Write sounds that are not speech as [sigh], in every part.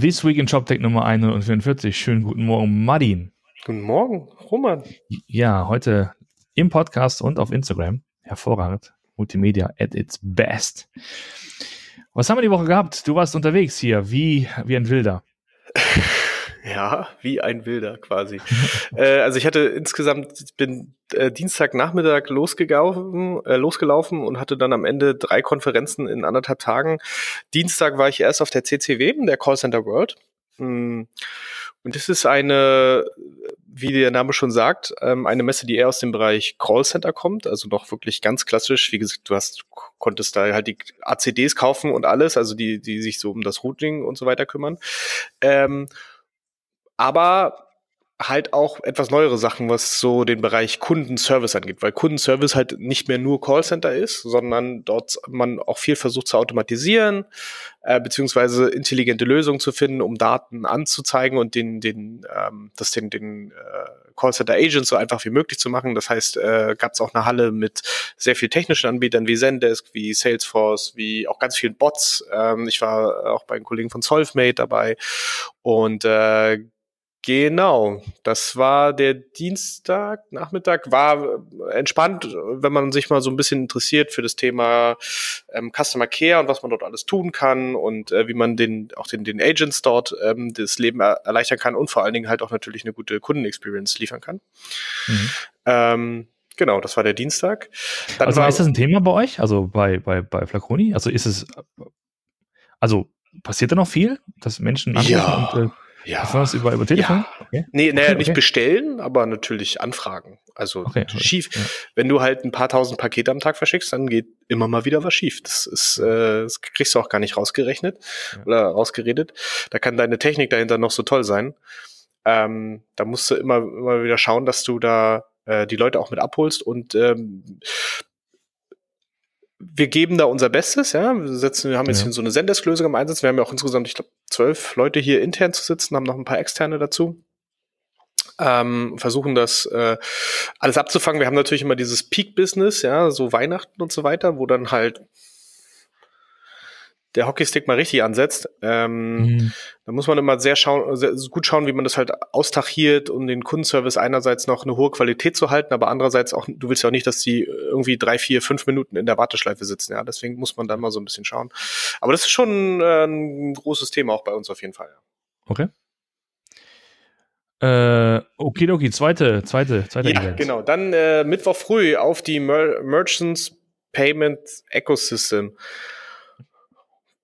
This Week in ShopTech Nummer 144. Schönen guten Morgen, Martin. Guten Morgen, Roman. Ja, heute im Podcast und auf Instagram. Hervorragend. Multimedia at its best. Was haben wir die Woche gehabt? Du warst unterwegs hier, wie, wie ein Wilder. [laughs] Ja, wie ein Wilder quasi. [laughs] äh, also ich hatte insgesamt, bin äh, Dienstagnachmittag losgelaufen, äh, losgelaufen und hatte dann am Ende drei Konferenzen in anderthalb Tagen. Dienstag war ich erst auf der CCW, der Callcenter World. Hm. Und das ist eine, wie der Name schon sagt, ähm, eine Messe, die eher aus dem Bereich Callcenter kommt, also doch wirklich ganz klassisch. Wie gesagt, du hast, konntest da halt die ACDs kaufen und alles, also die, die sich so um das Routing und so weiter kümmern. Ähm, aber halt auch etwas neuere Sachen, was so den Bereich Kundenservice angeht, weil Kundenservice halt nicht mehr nur Callcenter ist, sondern dort man auch viel versucht zu automatisieren, äh, beziehungsweise intelligente Lösungen zu finden, um Daten anzuzeigen und den, den, ähm, das den, den äh, Callcenter Agents so einfach wie möglich zu machen. Das heißt, äh, gab es auch eine Halle mit sehr viel technischen Anbietern wie Zendesk, wie Salesforce, wie auch ganz vielen Bots. Ähm, ich war auch bei den Kollegen von Solvemate dabei und äh, Genau, das war der Dienstag, Nachmittag, war entspannt, wenn man sich mal so ein bisschen interessiert für das Thema ähm, Customer Care und was man dort alles tun kann und äh, wie man den auch den, den Agents dort ähm, das Leben er erleichtern kann und vor allen Dingen halt auch natürlich eine gute Kundenexperience liefern kann. Mhm. Ähm, genau, das war der Dienstag. Dann also war, ist das ein Thema bei euch, also bei, bei, bei Flaconi? Also ist es, also passiert da noch viel, dass Menschen anrufen ja. und äh, ja. Was über, über Telefon? Ja. Okay. Nee, naja, okay, nicht bestellen, aber natürlich anfragen. Also okay, schief. Ja. Wenn du halt ein paar tausend Pakete am Tag verschickst, dann geht immer mal wieder was schief. Das ist, äh, das kriegst du auch gar nicht rausgerechnet ja. oder rausgeredet. Da kann deine Technik dahinter noch so toll sein. Ähm, da musst du immer, immer wieder schauen, dass du da äh, die Leute auch mit abholst und ähm, wir geben da unser Bestes, ja. Wir setzen, wir haben jetzt ja. so eine Zendesk-Lösung im Einsatz. Wir haben ja auch insgesamt, ich glaube, zwölf Leute hier intern zu sitzen, haben noch ein paar externe dazu. Ähm, versuchen das äh, alles abzufangen. Wir haben natürlich immer dieses Peak-Business, ja, so Weihnachten und so weiter, wo dann halt der Hockeystick mal richtig ansetzt, ähm, mhm. da muss man immer sehr, schauen, sehr gut schauen, wie man das halt austachiert, um den Kundenservice einerseits noch eine hohe Qualität zu halten, aber andererseits auch, du willst ja auch nicht, dass die irgendwie drei, vier, fünf Minuten in der Warteschleife sitzen, ja. Deswegen muss man da mal so ein bisschen schauen. Aber das ist schon äh, ein großes Thema auch bei uns auf jeden Fall. Ja. Okay. Äh, okidoki, zweite, zweite, zweite Ja, Event. genau. Dann äh, Mittwoch früh auf die Mer Merchants Payment Ecosystem.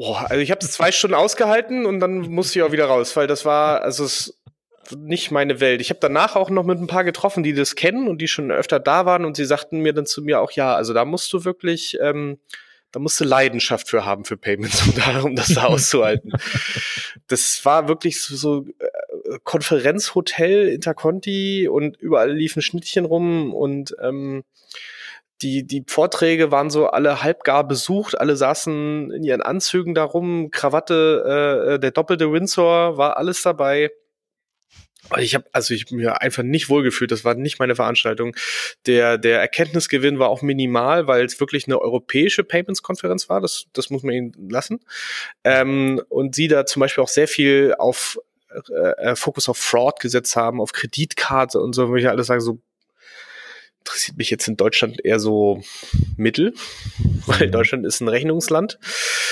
Boah, also ich habe es zwei Stunden ausgehalten und dann musste ich auch wieder raus, weil das war, also es nicht meine Welt. Ich habe danach auch noch mit ein paar getroffen, die das kennen und die schon öfter da waren und sie sagten mir dann zu mir auch, ja, also da musst du wirklich, ähm, da musst du Leidenschaft für haben für Payments, um, da, um das da [laughs] auszuhalten. Das war wirklich so, so äh, Konferenzhotel, Interconti und überall liefen Schnittchen rum und ähm, die, die Vorträge waren so alle halbgar besucht, alle saßen in ihren Anzügen darum, Krawatte, äh, der doppelte Windsor war alles dabei. Ich habe also ich mir einfach nicht wohlgefühlt. Das war nicht meine Veranstaltung. Der der Erkenntnisgewinn war auch minimal, weil es wirklich eine europäische Payments-Konferenz war. Das das muss man ihnen lassen. Ähm, und sie da zum Beispiel auch sehr viel auf äh, Fokus auf Fraud gesetzt haben, auf Kreditkarte und so, wo ich alles sage so interessiert mich jetzt in Deutschland eher so mittel, weil mhm. Deutschland ist ein Rechnungsland.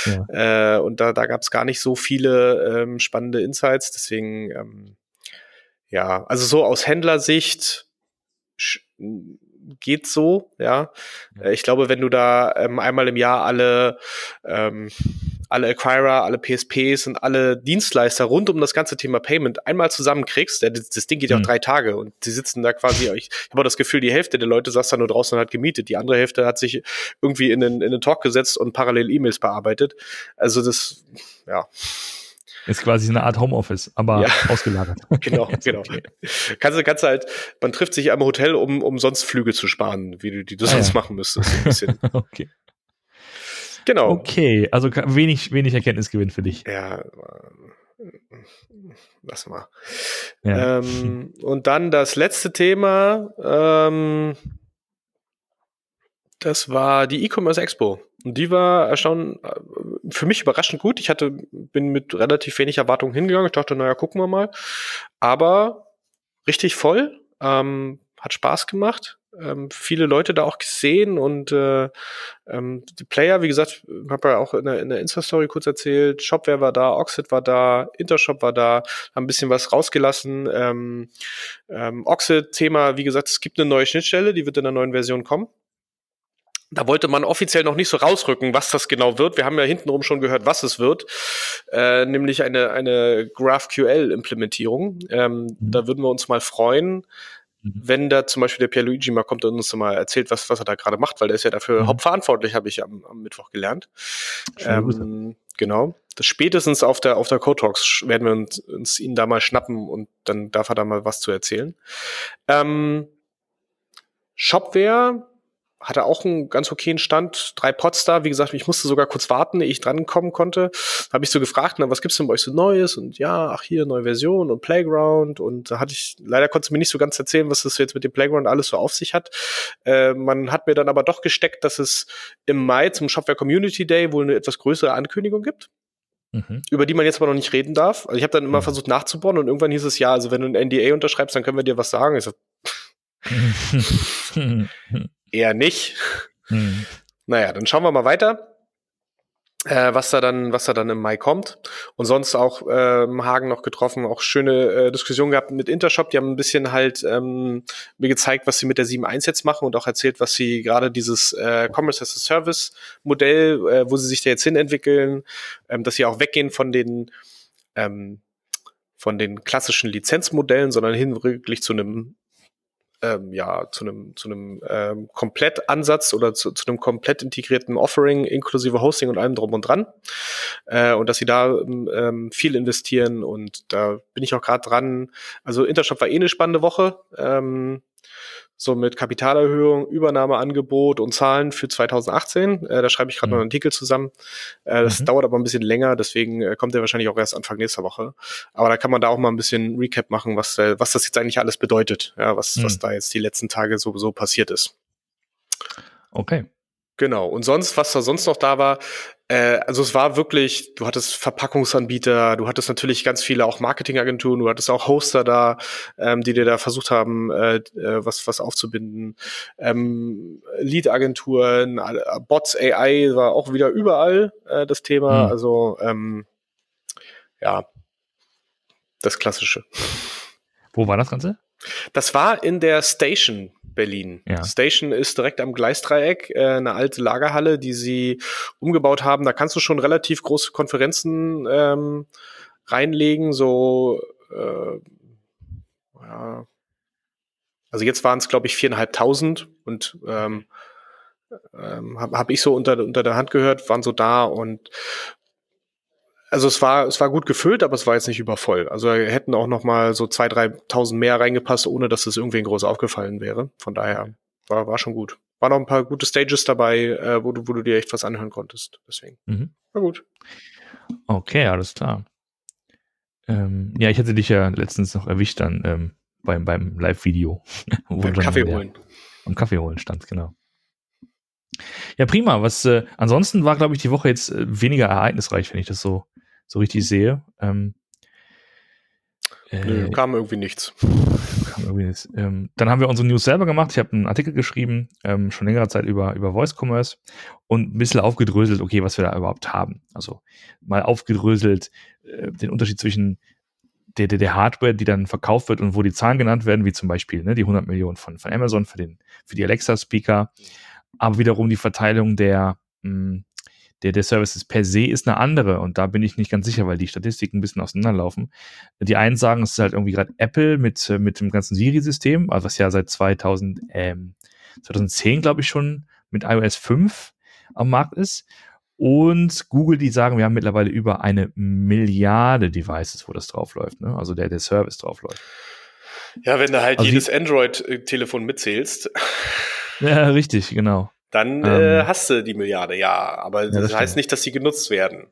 Ja. Äh, und da, da gab es gar nicht so viele ähm, spannende Insights. Deswegen, ähm, ja, also so aus Händlersicht geht so, ja. ja. Ich glaube, wenn du da ähm, einmal im Jahr alle ähm, alle Acquirer, alle PSPs und alle Dienstleister rund um das ganze Thema Payment einmal zusammenkriegst, das, das Ding geht ja auch mhm. drei Tage und sie sitzen da quasi, ich, ich habe das Gefühl, die Hälfte der Leute saß da nur draußen und hat gemietet, die andere Hälfte hat sich irgendwie in den, in den Talk gesetzt und parallel E-Mails bearbeitet. Also das, ja. Ist quasi eine Art Homeoffice, aber ja. ausgelagert. [laughs] Genau, genau. Kannst du, kannst halt, man trifft sich am Hotel, um, um sonst Flüge zu sparen, wie du, die du ah, sonst ja. machen müsstest. Ein bisschen. [laughs] okay. Genau. Okay, also wenig, wenig Erkenntnisgewinn für dich. Ja, lass mal. Ja. Ähm, und dann das letzte Thema, ähm, das war die E-Commerce Expo. Und die war erstaunt, äh, für mich überraschend gut. Ich hatte, bin mit relativ wenig Erwartungen hingegangen. Ich dachte, naja, gucken wir mal. Aber richtig voll, ähm, hat Spaß gemacht. Ähm, viele Leute da auch gesehen und äh, ähm, die Player, wie gesagt, habe ja auch in der, in der Insta-Story kurz erzählt, Shopware war da, Oxid war da, Intershop war da, haben ein bisschen was rausgelassen. Ähm, ähm, Oxid-Thema, wie gesagt, es gibt eine neue Schnittstelle, die wird in der neuen Version kommen. Da wollte man offiziell noch nicht so rausrücken, was das genau wird. Wir haben ja hintenrum schon gehört, was es wird, äh, nämlich eine, eine GraphQL-Implementierung. Ähm, mhm. Da würden wir uns mal freuen, mhm. wenn da zum Beispiel der Pierluigi mal kommt und uns mal erzählt, was, was er da gerade macht, weil der ist ja dafür mhm. hauptverantwortlich, habe ich am, am, Mittwoch gelernt. Ähm, genau. Das spätestens auf der, auf der Code Talks werden wir uns, uns ihn da mal schnappen und dann darf er da mal was zu erzählen. Ähm, Shopware hatte auch einen ganz okayen Stand, drei Pots da. Wie gesagt, ich musste sogar kurz warten, ehe ich drankommen konnte. Habe ich so gefragt, na, was gibt's denn bei euch so Neues? Und ja, ach hier, neue Version und Playground. Und da hatte ich, leider konnte mir nicht so ganz erzählen, was das jetzt mit dem Playground alles so auf sich hat. Äh, man hat mir dann aber doch gesteckt, dass es im Mai zum Shopware Community Day wohl eine etwas größere Ankündigung gibt. Mhm. über die man jetzt aber noch nicht reden darf. Also ich habe dann immer mhm. versucht nachzubohren und irgendwann hieß es ja, also wenn du ein NDA unterschreibst, dann können wir dir was sagen. Ich so, [laughs] [laughs] eher nicht. Hm. Naja, dann schauen wir mal weiter. Äh, was da dann, was da dann im Mai kommt. Und sonst auch ähm, Hagen noch getroffen, auch schöne äh, Diskussionen gehabt mit Intershop. Die haben ein bisschen halt ähm, mir gezeigt, was sie mit der 7.1 jetzt machen und auch erzählt, was sie gerade dieses äh, Commerce as a Service Modell, äh, wo sie sich da jetzt hin entwickeln, ähm, dass sie auch weggehen von den ähm, von den klassischen Lizenzmodellen, sondern hin wirklich zu einem ähm, ja, zu einem zu einem ähm, Komplettansatz oder zu, zu einem komplett integrierten Offering inklusive Hosting und allem drum und dran. Äh, und dass sie da ähm, viel investieren und da bin ich auch gerade dran. Also Intershop war eh eine spannende Woche. Ähm, so mit Kapitalerhöhung, Übernahmeangebot und Zahlen für 2018. Äh, da schreibe ich gerade mhm. noch einen Artikel zusammen. Äh, das mhm. dauert aber ein bisschen länger, deswegen äh, kommt er wahrscheinlich auch erst Anfang nächster Woche. Aber da kann man da auch mal ein bisschen Recap machen, was, äh, was das jetzt eigentlich alles bedeutet, ja, was, mhm. was da jetzt die letzten Tage sowieso passiert ist. Okay. Genau. Und sonst, was da sonst noch da war, äh, also es war wirklich, du hattest Verpackungsanbieter, du hattest natürlich ganz viele auch Marketingagenturen, du hattest auch Hoster da, ähm, die dir da versucht haben, äh, äh was, was aufzubinden. Ähm, Lead-Agenturen, Bots, AI war auch wieder überall äh, das Thema. Mhm. Also ähm, ja, das Klassische. Wo war das Ganze? Das war in der Station Berlin. Ja. Station ist direkt am Gleisdreieck, äh, eine alte Lagerhalle, die sie umgebaut haben. Da kannst du schon relativ große Konferenzen ähm, reinlegen, so äh, ja. Also jetzt waren es, glaube ich, viereinhalbtausend und ähm, ähm, habe hab ich so unter, unter der Hand gehört, waren so da und also es war, es war gut gefüllt, aber es war jetzt nicht übervoll. Also hätten auch noch mal so zwei, dreitausend mehr reingepasst, ohne dass es irgendwen groß aufgefallen wäre. Von daher war, war schon gut. War noch ein paar gute Stages dabei, äh, wo, du, wo du dir echt was anhören konntest. Deswegen. Mhm. War gut. Okay, alles klar. Ähm, ja, ich hatte dich ja letztens noch erwischt dann ähm, beim, beim Live-Video. [laughs] Beim Kaffee holen. Am Kaffee holen stand, genau. Ja, prima. Was äh, ansonsten war, glaube ich, die Woche jetzt äh, weniger ereignisreich, wenn ich das so so richtig sehe. Ähm, Nö, äh, kam irgendwie nichts. Kam irgendwie nichts. Ähm, dann haben wir unsere News selber gemacht. Ich habe einen Artikel geschrieben, ähm, schon längere Zeit über, über Voice Commerce und ein bisschen aufgedröselt, okay, was wir da überhaupt haben. Also mal aufgedröselt äh, den Unterschied zwischen der, der, der, Hardware, die dann verkauft wird und wo die Zahlen genannt werden, wie zum Beispiel ne, die 100 Millionen von, von Amazon für, den, für die Alexa-Speaker, aber wiederum die Verteilung der, mh, hm, der, der Services per se ist eine andere und da bin ich nicht ganz sicher, weil die Statistiken ein bisschen auseinanderlaufen. Die einen sagen, es ist halt irgendwie gerade Apple mit, äh, mit dem ganzen Siri-System, also was ja seit 2000, ähm, 2010, glaube ich, schon mit iOS 5 am Markt ist. Und Google, die sagen, wir haben mittlerweile über eine Milliarde Devices, wo das draufläuft, ne? also der, der Service draufläuft. Ja, wenn du halt also jedes Android-Telefon mitzählst. Ja, richtig, genau dann äh, ähm, äh, hast du die Milliarde, ja. Aber das, ja, das heißt nicht, dass sie genutzt werden.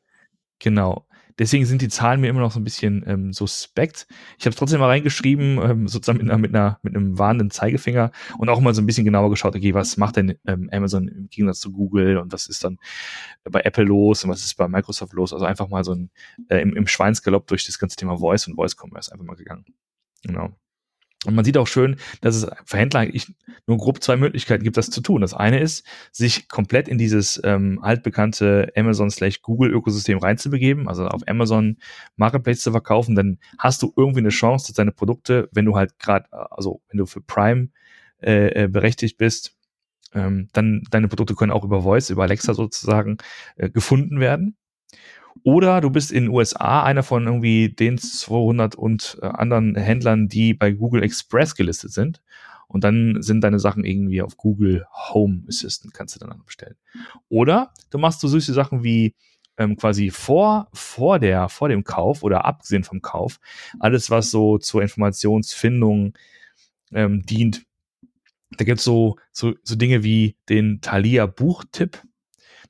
Genau. Deswegen sind die Zahlen mir immer noch so ein bisschen ähm, suspekt. Ich habe es trotzdem mal reingeschrieben, ähm, sozusagen mit, einer, mit, einer, mit einem warnenden Zeigefinger und auch mal so ein bisschen genauer geschaut, okay, was macht denn ähm, Amazon im Gegensatz zu Google und was ist dann bei Apple los und was ist bei Microsoft los? Also einfach mal so ein äh, im, im Schweinsgalopp durch das ganze Thema Voice und Voice Commerce einfach mal gegangen. Genau. Und man sieht auch schön, dass es für Händler eigentlich nur grob zwei Möglichkeiten gibt, das zu tun. Das eine ist, sich komplett in dieses ähm, altbekannte Amazon slash Google Ökosystem reinzubegeben, also auf Amazon Marketplace zu verkaufen, dann hast du irgendwie eine Chance, dass deine Produkte, wenn du halt gerade, also wenn du für Prime äh, äh, berechtigt bist, ähm, dann deine Produkte können auch über Voice, über Alexa sozusagen äh, gefunden werden. Oder du bist in den USA einer von irgendwie den 200 und äh, anderen Händlern, die bei Google Express gelistet sind. Und dann sind deine Sachen irgendwie auf Google Home Assistant, kannst du dann bestellen. Oder du machst so süße Sachen wie ähm, quasi vor, vor, der, vor dem Kauf oder abgesehen vom Kauf, alles, was so zur Informationsfindung ähm, dient. Da gibt's so, so, so Dinge wie den Thalia Buchtipp.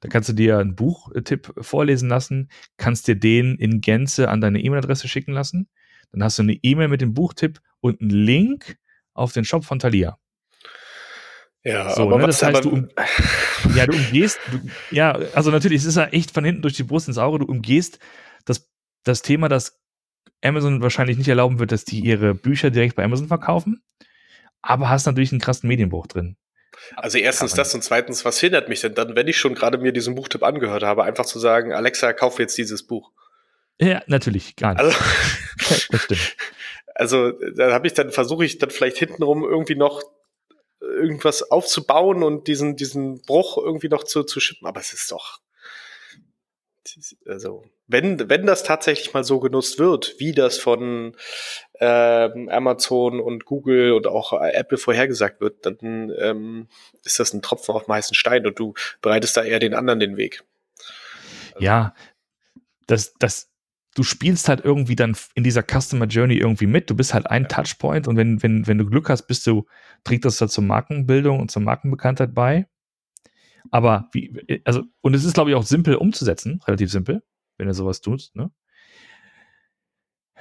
Da kannst du dir einen Buchtipp vorlesen lassen, kannst dir den in Gänze an deine E-Mail-Adresse schicken lassen. Dann hast du eine E-Mail mit dem Buchtipp und einen Link auf den Shop von Thalia. Ja, so, aber ne, das heißt, du, um, ja, du umgehst, du, ja, also natürlich, es ist ja echt von hinten durch die Brust ins Auge, du umgehst das, das Thema, dass Amazon wahrscheinlich nicht erlauben wird, dass die ihre Bücher direkt bei Amazon verkaufen, aber hast natürlich einen krassen Medienbruch drin. Also erstens das und zweitens, was hindert mich denn dann, wenn ich schon gerade mir diesen Buchtipp angehört habe, einfach zu sagen, Alexa, kauf jetzt dieses Buch. Ja, natürlich, gar nicht. Also, [laughs] das stimmt. Also da habe ich dann versuche ich dann vielleicht hintenrum irgendwie noch irgendwas aufzubauen und diesen diesen Bruch irgendwie noch zu zu schippen, aber es ist doch also wenn wenn das tatsächlich mal so genutzt wird, wie das von ähm, Amazon und Google und auch Apple vorhergesagt wird, dann ähm, ist das ein Tropfen auf dem heißen Stein und du bereitest da eher den anderen den Weg. Also. Ja, das das du spielst halt irgendwie dann in dieser Customer Journey irgendwie mit. Du bist halt ein Touchpoint und wenn, wenn, wenn du Glück hast, bist du, trägt das da zur Markenbildung und zur Markenbekanntheit bei. Aber wie, also, und es ist, glaube ich, auch simpel umzusetzen, relativ simpel, wenn du sowas tust, ne?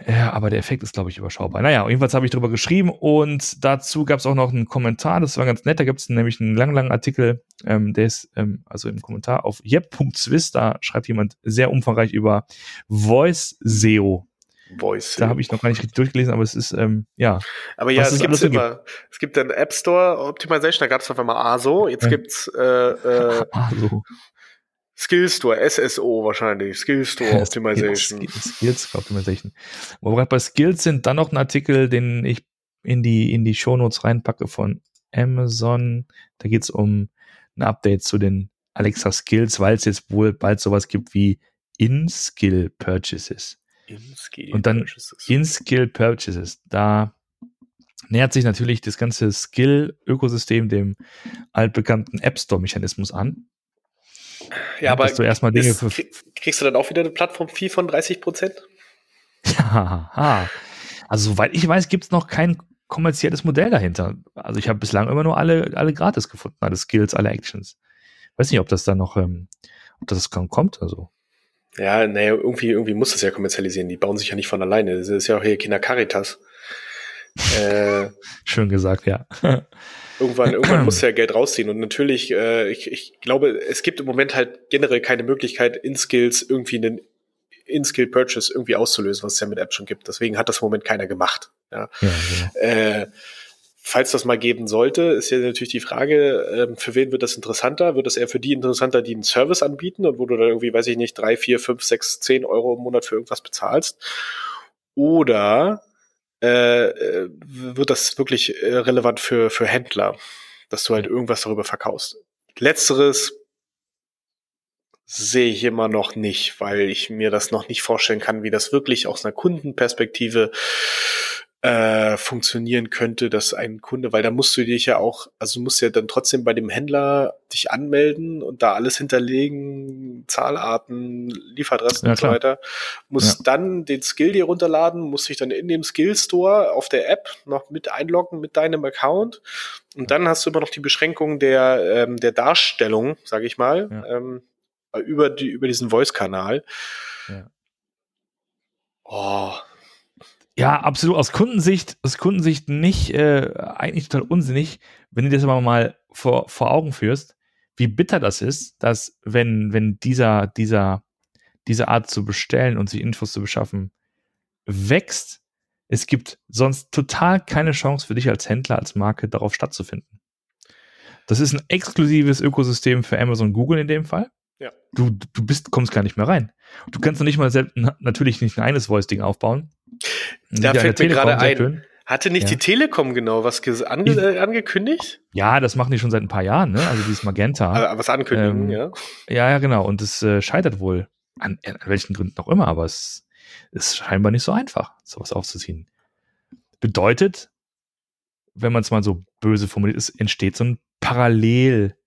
Ja, aber der Effekt ist, glaube ich, überschaubar. Naja, jedenfalls habe ich darüber geschrieben und dazu gab es auch noch einen Kommentar, das war ganz nett, da gibt es nämlich einen langen, langen Artikel, ähm, der ist ähm, also im Kommentar auf yep.swiss, da schreibt jemand sehr umfangreich über Voice SEO. Voice. Da habe ich noch gar nicht richtig durchgelesen, aber es ist, ähm, ja. Aber ja, es, gibt immer, es gibt dann App Store Optimization, da gab es auf einmal ASO, jetzt ja. gibt's äh, äh, [laughs] ASO. Skill Store, SSO wahrscheinlich, Skill Store [laughs] Optimization. Skills Optimization. Wo wir gerade bei Skills sind, dann noch ein Artikel, den ich in die, in die Shownotes reinpacke von Amazon. Da geht es um ein Update zu den Alexa Skills, weil es jetzt wohl bald sowas gibt wie In-Skill Purchases. In-Skill Und dann In-Skill Purchases. Da nähert sich natürlich das ganze Skill-Ökosystem dem altbekannten App Store-Mechanismus an. Ja, aber du erstmal Dinge ist, kriegst du dann auch wieder eine Plattform-Fee von 30 Prozent? [laughs] Ja, also soweit ich weiß, gibt es noch kein kommerzielles Modell dahinter. Also ich habe bislang immer nur alle, alle gratis gefunden, alle Skills, alle Actions. Weiß nicht, ob das dann noch, ähm, ob das kommt, also. Ja, naja, irgendwie, irgendwie muss das ja kommerzialisieren. Die bauen sich ja nicht von alleine. Das ist ja auch hier Kinder Caritas. [laughs] äh, Schön gesagt, ja. [laughs] Irgendwann, irgendwann muss [clears throat] ja Geld rausziehen. Und natürlich, äh, ich, ich glaube, es gibt im Moment halt generell keine Möglichkeit, in Skills irgendwie einen In-Skill Purchase irgendwie auszulösen, was es ja mit Apps schon gibt. Deswegen hat das im Moment keiner gemacht. Ja. ja, ja. Äh, falls das mal geben sollte, ist ja natürlich die Frage, äh, für wen wird das interessanter? Wird das eher für die interessanter, die einen Service anbieten und wo du dann irgendwie, weiß ich nicht, drei, vier, fünf, sechs, zehn Euro im Monat für irgendwas bezahlst? Oder äh, wird das wirklich äh, relevant für, für Händler, dass du halt irgendwas darüber verkaufst. Letzteres sehe ich immer noch nicht, weil ich mir das noch nicht vorstellen kann, wie das wirklich aus einer Kundenperspektive äh, funktionieren könnte, dass ein Kunde, weil da musst du dich ja auch, also du musst ja dann trotzdem bei dem Händler dich anmelden und da alles hinterlegen, Zahlarten, Lieferadressen ja, und so weiter, musst ja. dann den Skill dir runterladen, musst dich dann in dem Skill Store auf der App noch mit einloggen mit deinem Account und dann hast du immer noch die Beschränkung der, ähm, der Darstellung, sage ich mal, ja. ähm, über, die, über diesen Voice-Kanal. Oh. Ja, absolut. Aus Kundensicht, aus Kundensicht nicht, äh, eigentlich total unsinnig, wenn du dir das aber mal vor, vor Augen führst, wie bitter das ist, dass wenn, wenn dieser, dieser, diese Art zu bestellen und sich Infos zu beschaffen wächst, es gibt sonst total keine Chance für dich als Händler, als Marke darauf stattzufinden. Das ist ein exklusives Ökosystem für Amazon Google in dem Fall. Ja. Du, du bist, kommst gar nicht mehr rein. Du kannst noch nicht mal selbst, natürlich nicht ein eines Voice-Ding aufbauen. Da Wie fällt mir gerade ein. Hatte nicht Ja. die Telekom genau was ange Ich- äh, angekündigt? Ja, das machen die schon seit ein paar Jahren, ne? Also dieses Magenta. Ah, was ankündigen, Ähm, ja. Ja, ja, genau. Und es äh, scheitert wohl. An, an welchen Gründen auch immer, aber es ist scheinbar nicht so einfach, sowas aufzuziehen. Bedeutet, wenn man es mal so böse formuliert, es entsteht so ein Parallel,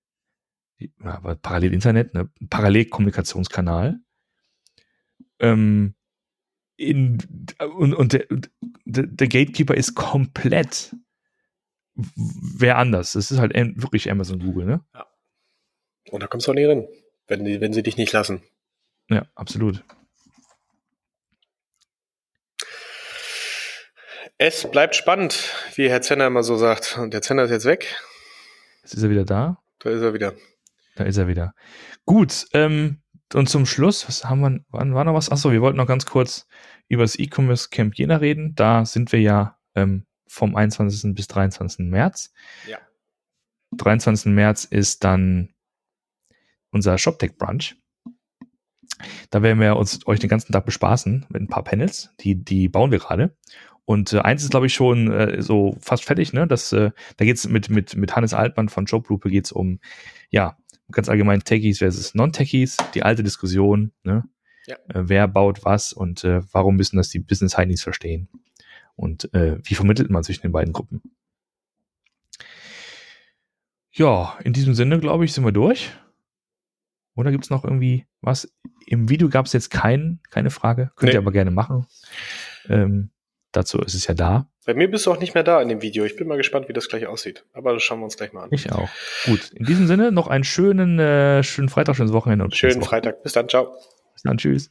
ja, aber Parallel-Internet, ne? ein Parallelkommunikationskanal. Ähm, in, und und der, der, der Gatekeeper ist komplett wer anders. Das ist halt wirklich Amazon Google, ne? Und da kommst du auch nicht rein, wenn, die, wenn sie dich nicht lassen. Ja, absolut. Es bleibt spannend, wie Herr Zenner immer so sagt. Und der Zenner ist jetzt weg. Jetzt ist er wieder da. Da ist er wieder. Da ist er wieder. Gut, ähm, und zum Schluss, was haben wir, wann war noch was? Achso, wir wollten noch ganz kurz über das E-Commerce Camp Jena reden. Da sind wir ja ähm, vom 21. bis 23. März. Ja. 23. März ist dann unser ShopTech Brunch. Da werden wir uns euch den ganzen Tag bespaßen mit ein paar Panels. Die, die bauen wir gerade. Und äh, eins ist, glaube ich, schon äh, so fast fertig, ne? Das, äh, da geht's mit, mit, mit Hannes Altmann von Joblupe geht's um, ja, ganz allgemein Techies versus Non-Techies, die alte Diskussion, ne? Ja. Äh, wer baut was und äh, warum müssen das die Business Heinis verstehen? Und äh, wie vermittelt man zwischen den beiden Gruppen? Ja, in diesem Sinne, glaube ich, sind wir durch. Oder gibt's noch irgendwie was? Im Video gab's jetzt kein, keine Frage. Könnt Nee. ihr aber gerne machen. Ähm, dazu ist es ja da. Bei mir bist du auch nicht mehr da in dem Video. Ich bin mal gespannt, wie das gleich aussieht. Aber das schauen wir uns gleich mal an. Ich auch. Gut, in diesem Sinne noch einen schönen, äh, schönen Freitag, schönes Wochenende und Schönen. Freitag. Bis dann. Ciao. Bis dann, tschüss.